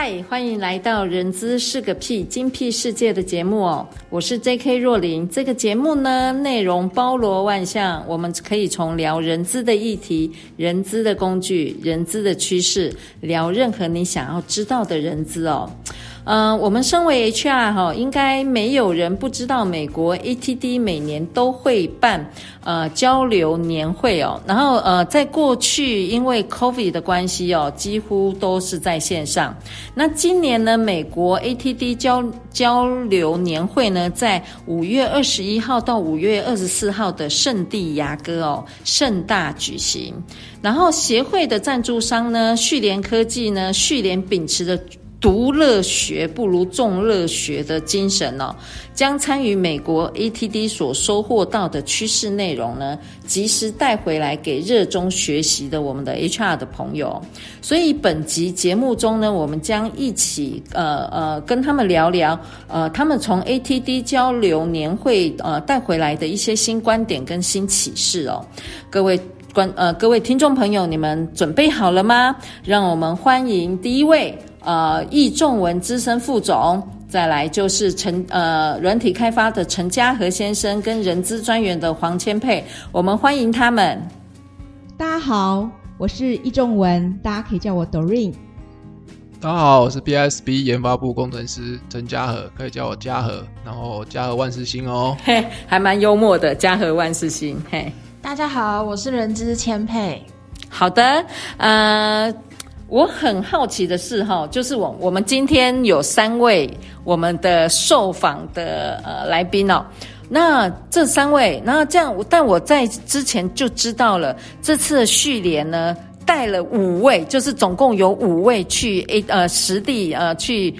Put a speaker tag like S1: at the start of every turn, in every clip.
S1: 嗨欢迎来到《人资是个屁精辟世界》的节目哦，我是 J.K. 若琳。这个节目呢，内容包罗万象，我们可以从聊人资的议题、人资的工具、人资的趋势，聊任何你想要知道的人资哦。嗯、我们身为 HR 哈，应该没有人不知道，美国 ATD 每年都会办呃交流年会哦。然后呃，在过去因为 COVID 的关系哦，几乎都是在线上。那今年呢，美国 ATD 交交流年会呢，在五月二十一号到五月二十四号的圣地牙哥哦，盛大举行。然后协会的赞助商呢，旭联科技呢，旭联秉持的。独乐学不如众乐学的精神哦，将参与美国 ATD 所收获到的趋势内容呢，及时带回来给热衷学习的我们的 HR 的朋友。所以本集节目中呢，我们将一起呃呃跟他们聊聊呃他们从 ATD 交流年会呃带回来的一些新观点跟新启示哦。各位观呃各位听众朋友，你们准备好了吗？让我们欢迎第一位。呃，易仲文资深副总，再来就是陈呃软体开发的陈嘉和先生跟人资专员的黄千佩，我们欢迎他们。
S2: 大家好，我是易仲文，大家可以叫我 Doreen。
S3: 大家好，我是 BISB 研发部工程师陈嘉和，可以叫我嘉和，然后嘉和万事兴哦。
S1: 嘿，还蛮幽默的，嘉和万事兴。嘿，
S4: 大家好，我是人资千佩。
S1: 好的，呃。我很好奇的是，哈，就是我我们今天有三位我们的受访的呃来宾哦，那这三位，那这样，但我在之前就知道了，这次的旭联呢带了五位，就是总共有五位去 A 呃实地呃去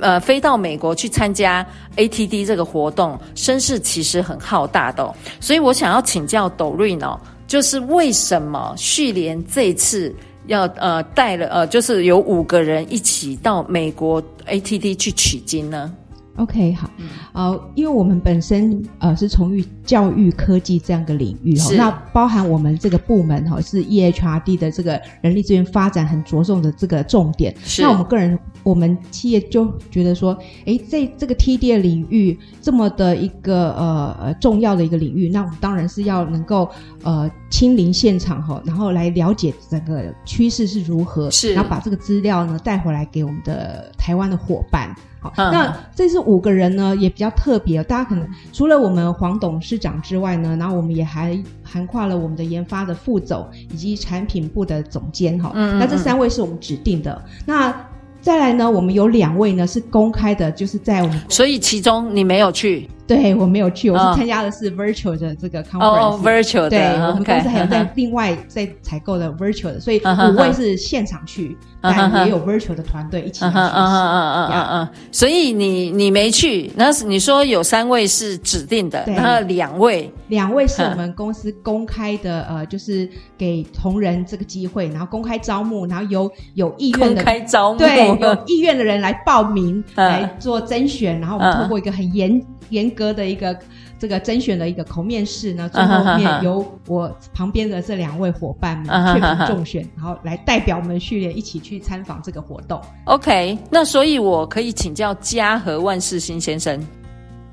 S1: 呃飞到美国去参加 ATD 这个活动，声势其实很浩大的哦，所以我想要请教 Doreen 哦，就是为什么续联这次？要呃带了呃，就是有五个人一起到美国 A T T 去取经呢。
S2: OK，好，嗯、呃，因为我们本身呃是从育教育科技这样的领域哈，那包含我们这个部门哈是 EHRD 的这个人力资源发展很着重的这个重点。是，那我们个人，我们企业就觉得说，诶，在这个 TD 的领域这么的一个呃呃重要的一个领域，那我们当然是要能够呃亲临现场哈，然后来了解整个趋势是如何，是，然后把这个资料呢带回来给我们的台湾的伙伴。好，那这是五个人呢，也比较特别。大家可能除了我们黄董事长之外呢，然后我们也还涵盖了我们的研发的副总以及产品部的总监哈。嗯，嗯，嗯，那这三位是我们指定的。那再来呢，我们有两位呢是公开的，就是在我们。
S1: 所以其中你没有去。
S2: 对，我没有去，我是参加的是 virtual 的这个 conference。
S1: 哦，virtual 的。
S2: 对，我们公司还有在另外在采购的 virtual 的，所以五位是现场去，但也有 virtual 的团队一起来学习。嗯嗯嗯嗯嗯。
S1: 所以你你没去，那你说有三位是指定的，然后两位，
S2: 两位是我们公司公开的，呃，就是给同仁这个机会，然后公开招募，然后有有意愿的
S1: 公开招募，
S2: 对，有意愿的人来报名来做甄选，然后我们通过一个很严严格。歌的一个这个甄选的一个口面试呢，最后面由我旁边的这两位伙伴们确评中选，然后来代表我们序列一起去参访这个活动。
S1: OK，那所以我可以请教嘉和万事兴先生。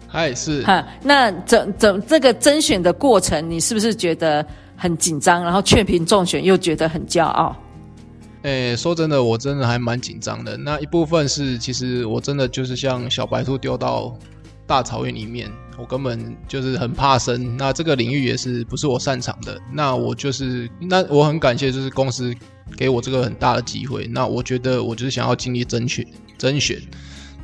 S3: 嗨，是
S1: 哈，那整整这个甄选的过程，你是不是觉得很紧张？然后确评中选又觉得很骄傲？
S3: 诶，说真的，我真的还蛮紧张的。那一部分是，其实我真的就是像小白兔丢到。大草原里面，我根本就是很怕生。那这个领域也是不是我擅长的。那我就是，那我很感谢，就是公司给我这个很大的机会。那我觉得我就是想要尽力争取、甄选。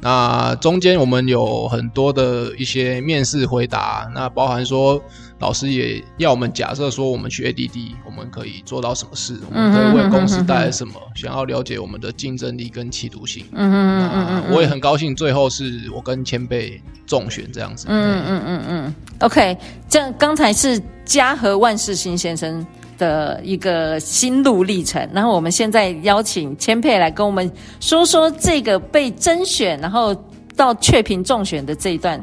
S3: 那中间我们有很多的一些面试回答，那包含说老师也要我们假设说我们去 ADD，我们可以做到什么事，我们可以为公司带来什么，想要了解我们的竞争力跟企图心。嗯嗯嗯嗯，我也很高兴，最后是我跟千贝中选这样子。
S1: 嗯嗯嗯嗯，OK，这样刚才是家和万事兴先生的一个心路历程，然后我们现在邀请千佩来跟我们说说这个被甄选，然后到确评中选的这一段。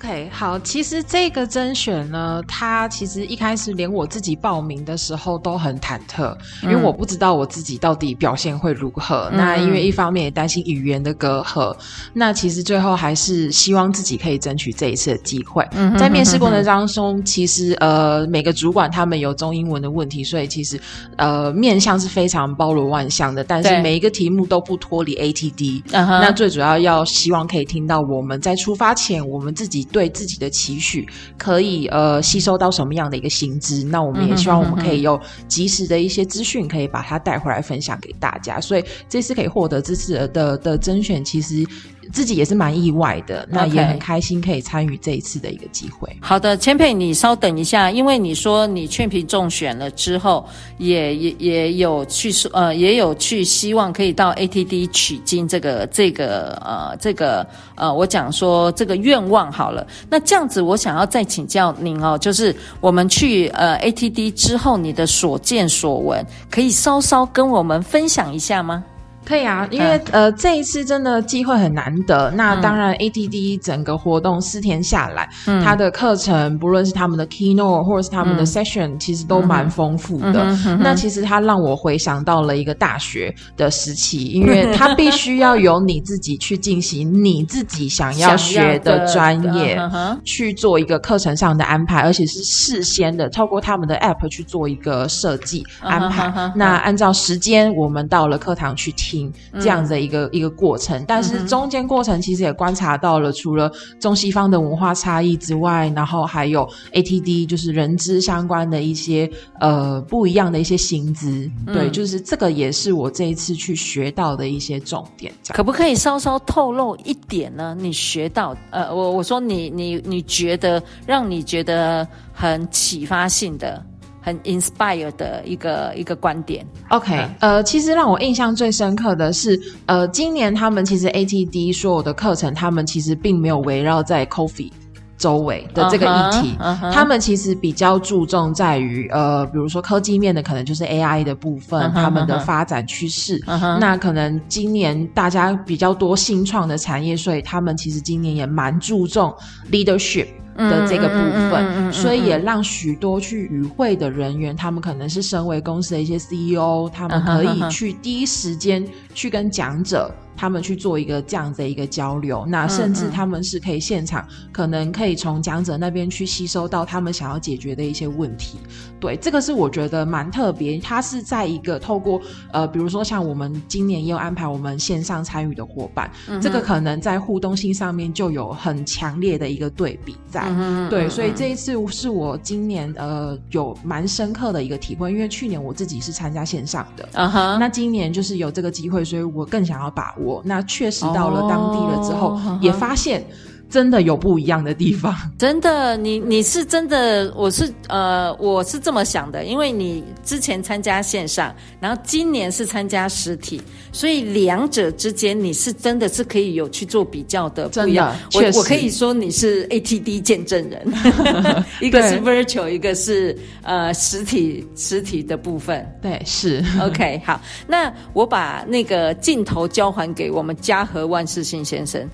S4: OK，好，其实这个甄选呢，它其实一开始连我自己报名的时候都很忐忑，因为我不知道我自己到底表现会如何。嗯、那因为一方面也担心语言的隔阂，那其实最后还是希望自己可以争取这一次的机会。嗯、在面试过程当中，其实呃每个主管他们有中英文的问题，所以其实呃面向是非常包罗万象的，但是每一个题目都不脱离 ATD。嗯、那最主要要希望可以听到我们在出发前我们自己。对自己的期许，可以呃吸收到什么样的一个薪资？那我们也希望我们可以有及时的一些资讯，可以把它带回来分享给大家。所以这次可以获得这次的的，的甄选，其实。自己也是蛮意外的，那也很开心可以参与这一次的一个机
S1: 会。好的，千佩，你稍等一下，因为你说你雀屏中选了之后，也也也有去说呃，也有去希望可以到 ATD 取经这个这个呃这个呃，我讲说这个愿望好了。那这样子，我想要再请教您哦，就是我们去呃 ATD 之后，你的所见所闻，可以稍稍跟我们分享一下吗？
S4: 可以啊，因为、嗯、呃这一次真的机会很难得。那当然，ATD 整个活动四天下来，嗯、它的课程不论是他们的 keynote 或者是他们的 session，、嗯、其实都蛮丰富的。那其实它让我回想到了一个大学的时期，因为 它必须要由你自己去进行你自己想要学的专业，去做一个课程上的安排，而且是事先的透过他们的 app 去做一个设计安排。嗯、那按照时间，我们到了课堂去听。这样的一个、嗯、一个过程，但是中间过程其实也观察到了，除了中西方的文化差异之外，然后还有 ATD 就是人资相关的一些呃不一样的一些薪资，嗯、对，就是这个也是我这一次去学到的一些重点。
S1: 可不可以稍稍透露一点呢？你学到呃，我我说你你你觉得让你觉得很启发性的。很 inspire 的一个一个观点。
S4: OK，、嗯、呃，其实让我印象最深刻的是，呃，今年他们其实 ATD 所有的课程，他们其实并没有围绕在 Coffee 周围的这个议题，uh huh, uh huh. 他们其实比较注重在于，呃，比如说科技面的，可能就是 AI 的部分，uh huh, uh huh. 他们的发展趋势。Uh huh. 那可能今年大家比较多新创的产业，所以他们其实今年也蛮注重 leadership。的这个部分，所以也让许多去与会的人员，他们可能是身为公司的一些 CEO，他们可以去第一时间去跟讲者。他们去做一个这样的一个交流，那甚至他们是可以现场，可能可以从讲者那边去吸收到他们想要解决的一些问题。对，这个是我觉得蛮特别。它是在一个透过呃，比如说像我们今年也有安排我们线上参与的伙伴，嗯、这个可能在互动性上面就有很强烈的一个对比在。对，所以这一次是我今年呃有蛮深刻的一个体会，因为去年我自己是参加线上的，嗯哼，那今年就是有这个机会，所以我更想要把握。那确实到了当地了之后，哦、也发现。真的有不一样的地方，
S1: 真的，你你是真的，我是呃，我是这么想的，因为你之前参加线上，然后今年是参加实体，所以两者之间你是真的是可以有去做比较的不一样。我我可以说你是 ATD 见证人，一个是 virtual，一个是呃实体实体的部分。
S4: 对，是
S1: OK。好，那我把那个镜头交还给我们家和万事兴先生。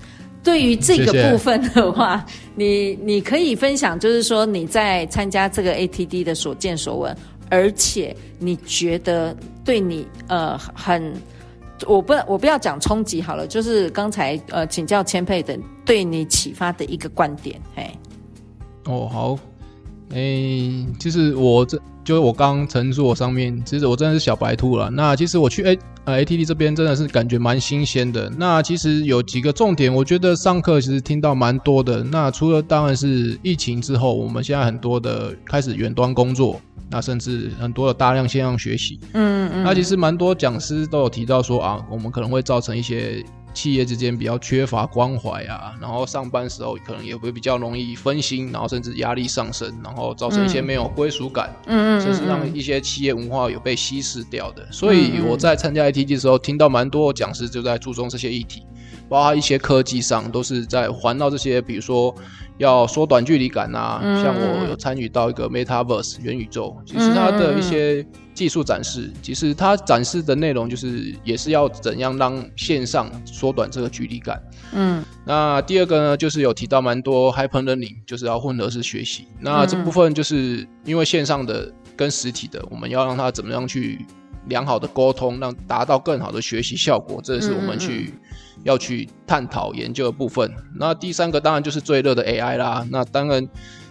S1: 对于这个部分的话，谢 谢你你可以分享，就是说你在参加这个 ATD 的所见所闻，而且你觉得对你呃很，我不我不要讲冲击好了，就是刚才呃请教千佩的对你启发的一个观点，嘿。
S3: 哦好，诶，其实我这。就是我刚陈述我上面，其实我真的是小白兔了。那其实我去 A 呃 ATD 这边真的是感觉蛮新鲜的。那其实有几个重点，我觉得上课其实听到蛮多的。那除了当然是疫情之后，我们现在很多的开始远端工作，那甚至很多的大量线上学习。嗯嗯。那其实蛮多讲师都有提到说啊，我们可能会造成一些企业之间比较缺乏关怀啊，然后上班时候可能也会比较容易分心，然后甚至压力上升，然后造成一些没有归属感，嗯，甚至让一些企业文化有被稀释掉的。所以我在参加 ITG 的时候，听到蛮多讲师就在注重这些议题。包括一些科技上都是在环绕这些，比如说要缩短距离感啊，嗯、像我有参与到一个 Metaverse 元宇宙，其实它的一些技术展示，其实它展示的内容就是也是要怎样让线上缩短这个距离感。嗯，那第二个呢，就是有提到蛮多 Hyperlearning，就是要混合式学习。那这部分就是因为线上的跟实体的，我们要让它怎么样去良好的沟通，让达到更好的学习效果，这是我们去。要去探讨研究的部分。那第三个当然就是最热的 AI 啦。那当然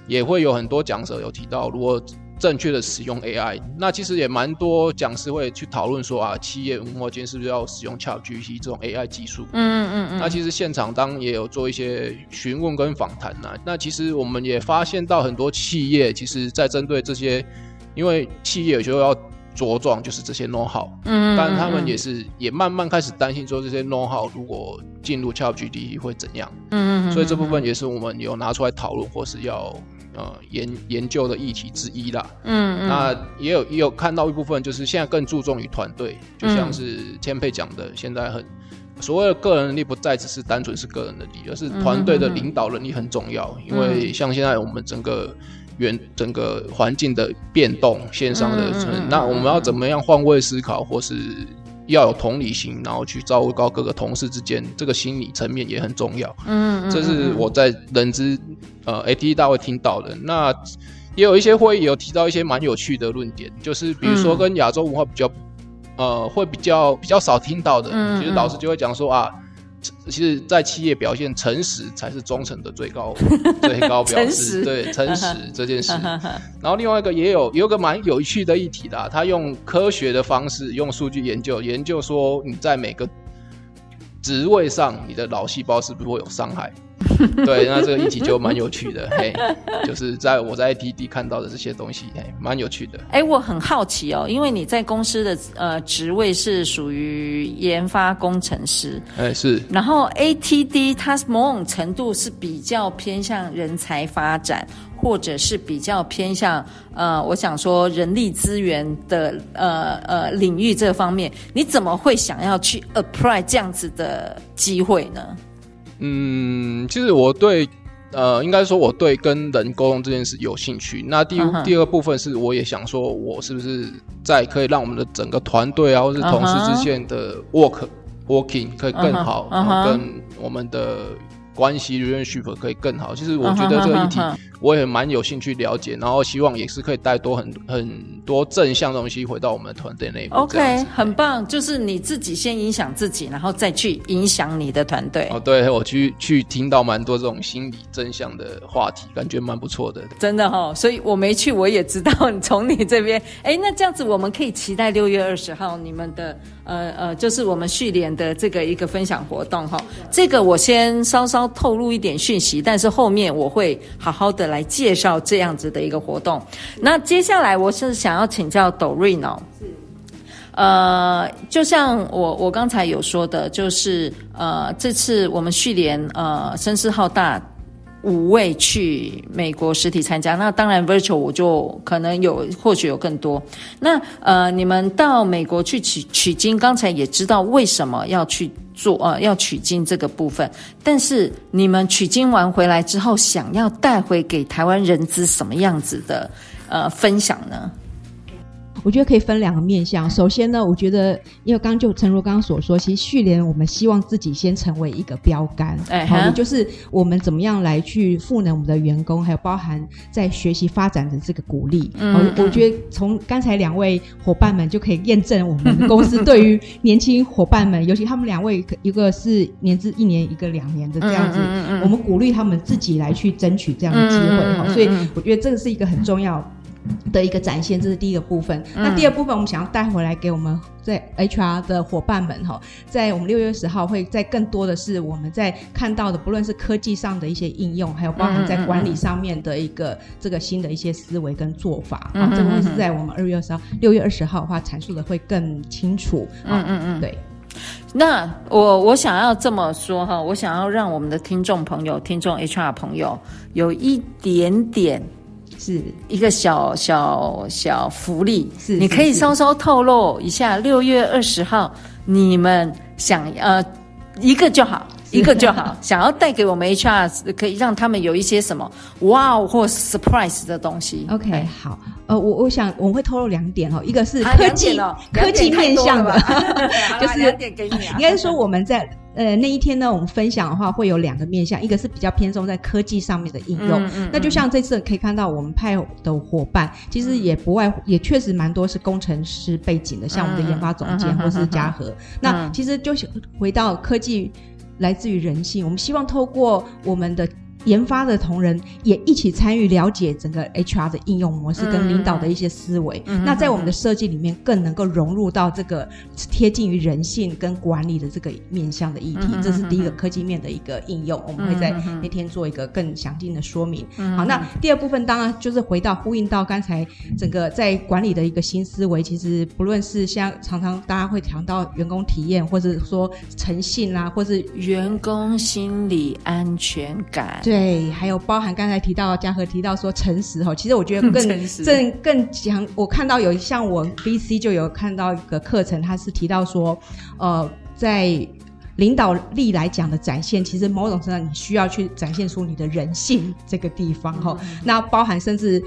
S3: 也会有很多讲者有提到，如果正确的使用 AI，那其实也蛮多讲师会去讨论说啊，企业文化间是不是要使用 ChatGPT 这种 AI 技术？嗯嗯嗯。那其实现场当然也有做一些询问跟访谈呐。那其实我们也发现到很多企业，其实在针对这些，因为企业有时候要。茁壮就是这些 know how，嗯，但他们也是也慢慢开始担心说，这些 know how 如果进入 ChatGPT 会怎样，嗯，所以这部分也是我们有拿出来讨论或是要呃研研究的议题之一啦，嗯，那也有也有看到一部分就是现在更注重于团队，就像是千佩讲的，现在很所谓的个人能力不再只是单纯是个人能力，而是团队的领导能力很重要，因为像现在我们整个。原整个环境的变动，线上的，嗯、那我们要怎么样换位思考，或是要有同理心，然后去照顾到各个同事之间，这个心理层面也很重要。嗯，这是我在人资呃 ATD 大会听到的。那也有一些会议有提到一些蛮有趣的论点，就是比如说跟亚洲文化比较，呃，会比较比较少听到的，其实老师就会讲说啊。其实，在企业表现，诚实才是忠诚的最高 最高表示。对，诚实 这件事。然后另外一个也有有个蛮有趣的议题啦，他用科学的方式，用数据研究研究说，你在每个职位上，你的脑细胞是不是会有伤害？对，那这个议题就蛮有趣的，嘿，就是在我在 ATD 看到的这些东西，嘿，蛮有趣的。
S1: 哎、欸，我很好奇哦，因为你在公司的呃职位是属于研发工程师，
S3: 哎、欸、是，
S1: 然后 ATD 它某种程度是比较偏向人才发展，或者是比较偏向呃，我想说人力资源的呃呃领域这方面，你怎么会想要去 apply 这样子的机会呢？
S3: 嗯，其实我对，呃，应该说我对跟人沟通这件事有兴趣。那第、uh. 第二部分是，我也想说，我是不是在可以让我们的整个团队啊，或是同事之间的 work、uh working 可以更好，uh huh. 然后跟我们的。关系 relationship 可以更好。其实我觉得这个议题我也蛮有兴趣了解，然后希望也是可以带多很很多正向的东西回到我们的团队内部。
S1: OK，很棒，就是你自己先影响自己，然后再去影响你的团队。
S3: 哦，对，我去去听到蛮多这种心理正向的话题，感觉蛮不错的。
S1: 真的哈、哦，所以我没去，我也知道你从你这边。哎，那这样子我们可以期待六月二十号你们的呃呃，就是我们续联的这个一个分享活动哈。这个我先稍稍。透露一点讯息，但是后面我会好好的来介绍这样子的一个活动。那接下来我是想要请教抖瑞呢，呃，就像我我刚才有说的，就是呃，这次我们续联呃声势浩大。五位去美国实体参加，那当然 virtual 我就可能有，或许有更多。那呃，你们到美国去取取经，刚才也知道为什么要去做呃要取经这个部分，但是你们取经完回来之后，想要带回给台湾人资什么样子的呃分享呢？
S2: 我觉得可以分两个面向。首先呢，我觉得因为刚刚就诚如刚刚所说，其实续联我们希望自己先成为一个标杆，哎、好，也就是我们怎么样来去赋能我们的员工，还有包含在学习发展的这个鼓励。嗯，我觉得从刚才两位伙伴们就可以验证我们公司对于年轻伙伴们，尤其他们两位，一个是年资一年，一个两年的这样子，嗯嗯嗯、我们鼓励他们自己来去争取这样的机会。哈、嗯，所以我觉得这个是一个很重要的一个展现，这是第一个部分。嗯、那第二部分，我们想要带回来给我们在 HR 的伙伴们哈，在我们六月十号会在更多的是我们在看到的，不论是科技上的一些应用，还有包含在管理上面的一个这个新的一些思维跟做法啊，这个会是在我们二月二十号、六月二十号的话阐述的会更清楚。嗯嗯嗯，对。
S1: 那我我想要这么说哈，我想要让我们的听众朋友、听众 HR 朋友有一点点是一个小小小福利，是你可以稍稍透露一下，六月二十号你们想呃一个就好。一个就好，想要带给我们 HR 可以让他们有一些什么哇哦或 surprise 的东西。
S2: OK，好，呃，我我想我们会透露两点哦，一个是科技、啊哦、科技面向的，就是两点给你啊。应该是说我们在呃那一天呢，我们分享的话会有两个面向，一个是比较偏重在科技上面的应用。嗯嗯、那就像这次可以看到我们派的伙伴，其实也不外也确实蛮多是工程师背景的，像我们的研发总监或是嘉禾。那其实就是回到科技。来自于人性，我们希望透过我们的。研发的同仁也一起参与了解整个 HR 的应用模式跟领导的一些思维。嗯、那在我们的设计里面，更能够融入到这个贴近于人性跟管理的这个面向的议题。嗯、这是第一个科技面的一个应用，嗯、我们会在那天做一个更详尽的说明。嗯、好，那第二部分当然就是回到呼应到刚才整个在管理的一个新思维。其实不论是像常常大家会谈到员工体验，或者说诚信啊，或是
S1: 员工心理安全感。
S2: 对，还有包含刚才提到嘉禾提到说诚实哈，其实我觉得更 更更强。我看到有像我 VC 就有看到一个课程，他是提到说，呃，在领导力来讲的展现，其实某种程度上你需要去展现出你的人性这个地方哈。嗯、那包含甚至。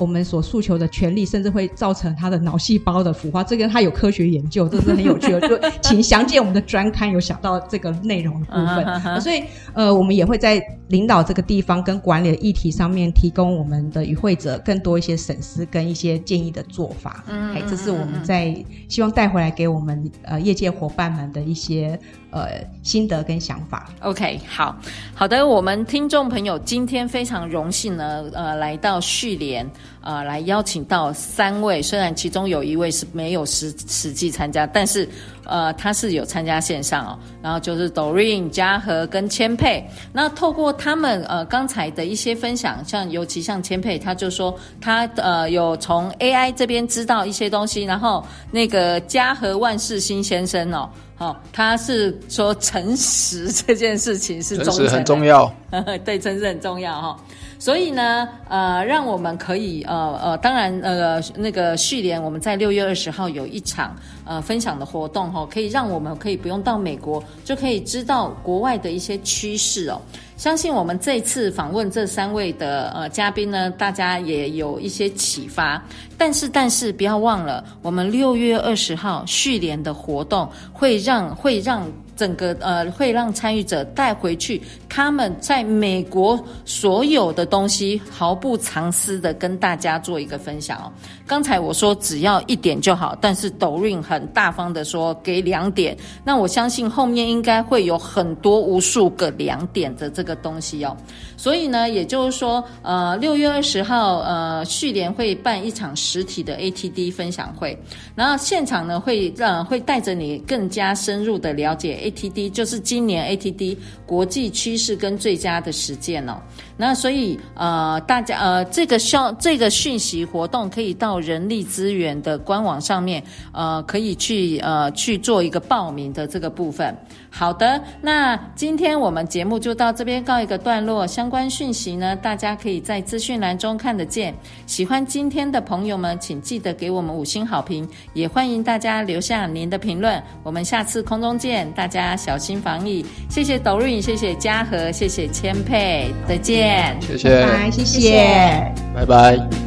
S2: 我们所诉求的权利，甚至会造成他的脑细胞的腐化，这个他有科学研究，这是很有趣的。就请详见我们的专刊，有想到这个内容的部分。Uh huh. 所以，呃，我们也会在领导这个地方跟管理的议题上面，提供我们的与会者更多一些审思跟一些建议的做法。嗯、uh，huh. 这是我们在希望带回来给我们呃业界伙伴们的一些。呃，心得跟想法。
S1: OK，好好的，我们听众朋友今天非常荣幸呢，呃，来到旭联，呃，来邀请到三位，虽然其中有一位是没有实实际参加，但是呃，他是有参加线上哦。然后就是 Doreen、嘉禾跟千佩，那透过他们呃刚才的一些分享，像尤其像千佩，他就说他呃有从 AI 这边知道一些东西，然后那个嘉禾万事新先生哦。哦，他是说诚实这件事情是忠诚
S3: 很重要，
S1: 对，诚实很重要哈、哦。所以呢，呃，让我们可以呃呃，当然呃那个旭联，我们在六月二十号有一场呃分享的活动哈、可以让我们可以不用到美国就可以知道国外的一些趋势哦。相信我们这次访问这三位的呃嘉宾呢，大家也有一些启发。但是但是不要忘了，我们六月二十号旭联的活动会让会让。整个呃会让参与者带回去他们在美国所有的东西，毫不藏私的跟大家做一个分享哦。刚才我说只要一点就好，但是 Doreen 很大方的说给两点，那我相信后面应该会有很多无数个两点的这个东西哦。所以呢，也就是说，呃，六月二十号，呃，旭联会办一场实体的 ATD 分享会，然后现场呢会让会带着你更加深入的了解 A ATD，就是今年 ATD 国际趋势跟最佳的实践哦。那所以，呃，大家呃，这个消这个讯息活动可以到人力资源的官网上面，呃，可以去呃去做一个报名的这个部分。好的，那今天我们节目就到这边告一个段落。相关讯息呢，大家可以在资讯栏中看得见。喜欢今天的朋友们，请记得给我们五星好评，也欢迎大家留下您的评论。我们下次空中见，大家小心防疫。谢谢 Doreen，谢谢嘉禾，谢谢千佩，再见。
S3: 谢谢，
S2: 拜拜，谢谢，
S3: 拜拜。